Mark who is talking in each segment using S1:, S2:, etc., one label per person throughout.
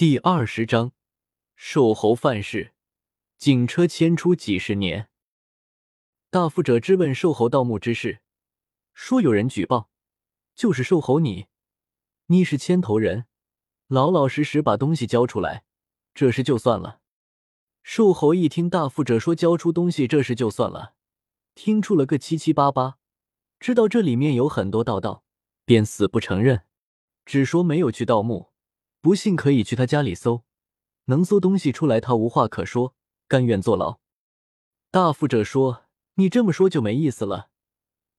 S1: 第二十章，瘦猴犯事，警车牵出几十年。大富者质问瘦猴盗墓之事，说有人举报，就是瘦猴你，你是牵头人，老老实实把东西交出来，这事就算了。瘦猴一听大富者说交出东西，这事就算了，听出了个七七八八，知道这里面有很多道道，便死不承认，只说没有去盗墓。不信可以去他家里搜，能搜东西出来，他无话可说，甘愿坐牢。大富者说：“你这么说就没意思了，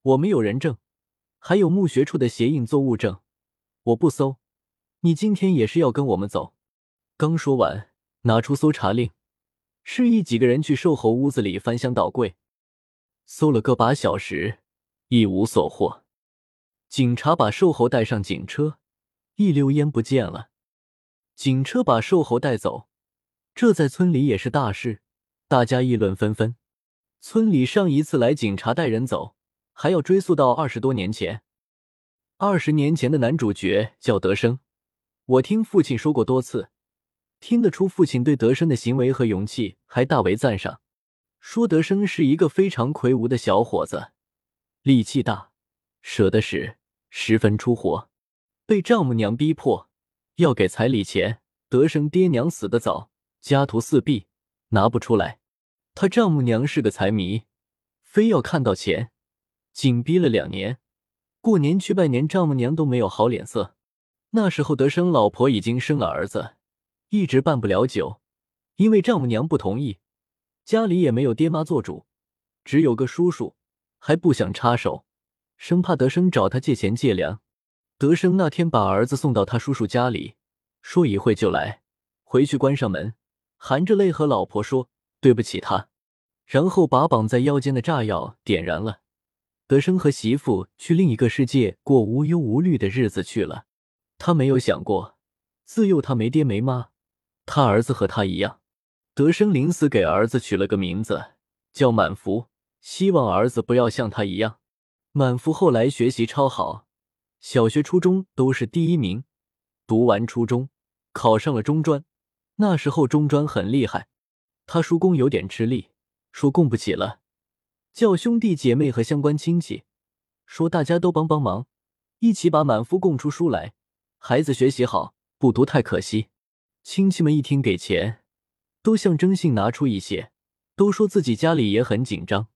S1: 我们有人证，还有墓穴处的鞋印做物证，我不搜，你今天也是要跟我们走。”刚说完，拿出搜查令，示意几个人去瘦猴屋子里翻箱倒柜，搜了个把小时，一无所获。警察把瘦猴带上警车，一溜烟不见了。警车把瘦猴带走，这在村里也是大事，大家议论纷纷。村里上一次来警察带人走，还要追溯到二十多年前。二十年前的男主角叫德生，我听父亲说过多次，听得出父亲对德生的行为和勇气还大为赞赏，说德生是一个非常魁梧的小伙子，力气大，舍得使，十分出活。被丈母娘逼迫。要给彩礼钱，德生爹娘死得早，家徒四壁，拿不出来。他丈母娘是个财迷，非要看到钱，紧逼了两年。过年去拜年，丈母娘都没有好脸色。那时候德生老婆已经生了儿子，一直办不了酒，因为丈母娘不同意，家里也没有爹妈做主，只有个叔叔，还不想插手，生怕德生找他借钱借粮。德生那天把儿子送到他叔叔家里，说一会就来。回去关上门，含着泪和老婆说对不起他，然后把绑在腰间的炸药点燃了。德生和媳妇去另一个世界过无忧无虑的日子去了。他没有想过，自幼他没爹没妈，他儿子和他一样。德生临死给儿子取了个名字叫满福，希望儿子不要像他一样。满福后来学习超好。小学、初中都是第一名，读完初中，考上了中专。那时候中专很厉害，他叔公有点吃力，说供不起了，叫兄弟姐妹和相关亲戚，说大家都帮帮忙，一起把满夫供出书来。孩子学习好，不读太可惜。亲戚们一听给钱，都象征性拿出一些，都说自己家里也很紧张。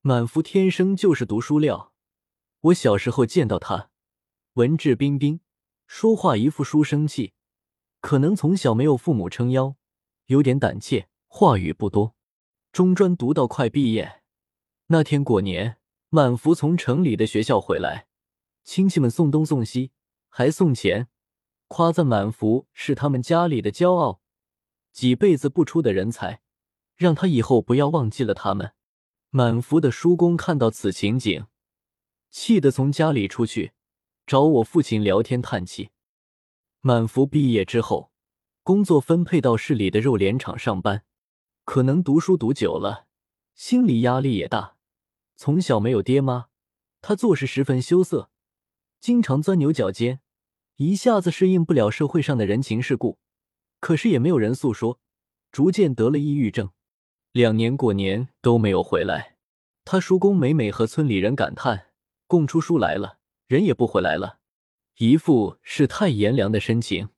S1: 满夫天生就是读书料，我小时候见到他。文质彬彬，说话一副书生气，可能从小没有父母撑腰，有点胆怯，话语不多。中专读到快毕业那天过年，满福从城里的学校回来，亲戚们送东送西，还送钱，夸赞满福是他们家里的骄傲，几辈子不出的人才，让他以后不要忘记了他们。满福的叔公看到此情景，气得从家里出去。找我父亲聊天叹气。满福毕业之后，工作分配到市里的肉联厂上班。可能读书读久了，心理压力也大。从小没有爹妈，他做事十分羞涩，经常钻牛角尖，一下子适应不了社会上的人情世故。可是也没有人诉说，逐渐得了抑郁症。两年过年都没有回来。他叔公每每和村里人感叹：“供出书来了。”人也不回来了，一副世态炎凉的深情。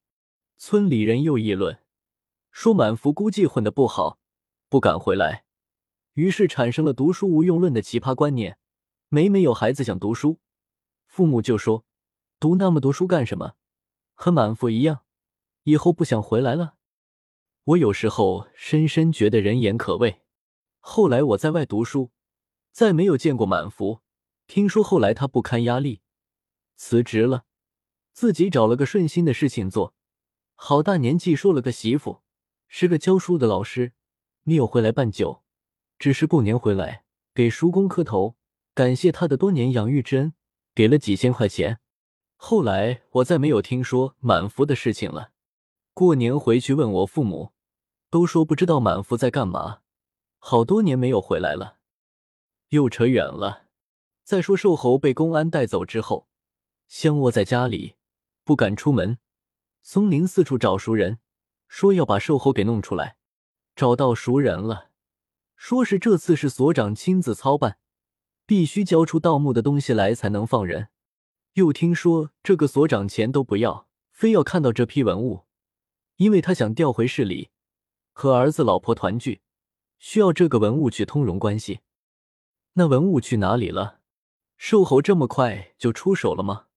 S1: 村里人又议论，说满福估计混得不好，不敢回来，于是产生了读书无用论的奇葩观念。每每有孩子想读书，父母就说：“读那么多书干什么？和满福一样，以后不想回来了。”我有时候深深觉得人言可畏。后来我在外读书，再没有见过满福。听说后来他不堪压力。辞职了，自己找了个顺心的事情做，好大年纪说了个媳妇，是个教书的老师，没有回来办酒，只是过年回来给叔公磕头，感谢他的多年养育之恩，给了几千块钱。后来我再没有听说满福的事情了。过年回去问我父母，都说不知道满福在干嘛，好多年没有回来了。又扯远了。再说瘦猴被公安带走之后。相窝在家里，不敢出门。松林四处找熟人，说要把瘦猴给弄出来，找到熟人了，说是这次是所长亲自操办，必须交出盗墓的东西来才能放人。又听说这个所长钱都不要，非要看到这批文物，因为他想调回市里和儿子老婆团聚，需要这个文物去通融关系。那文物去哪里了？瘦猴这么快就出手了吗？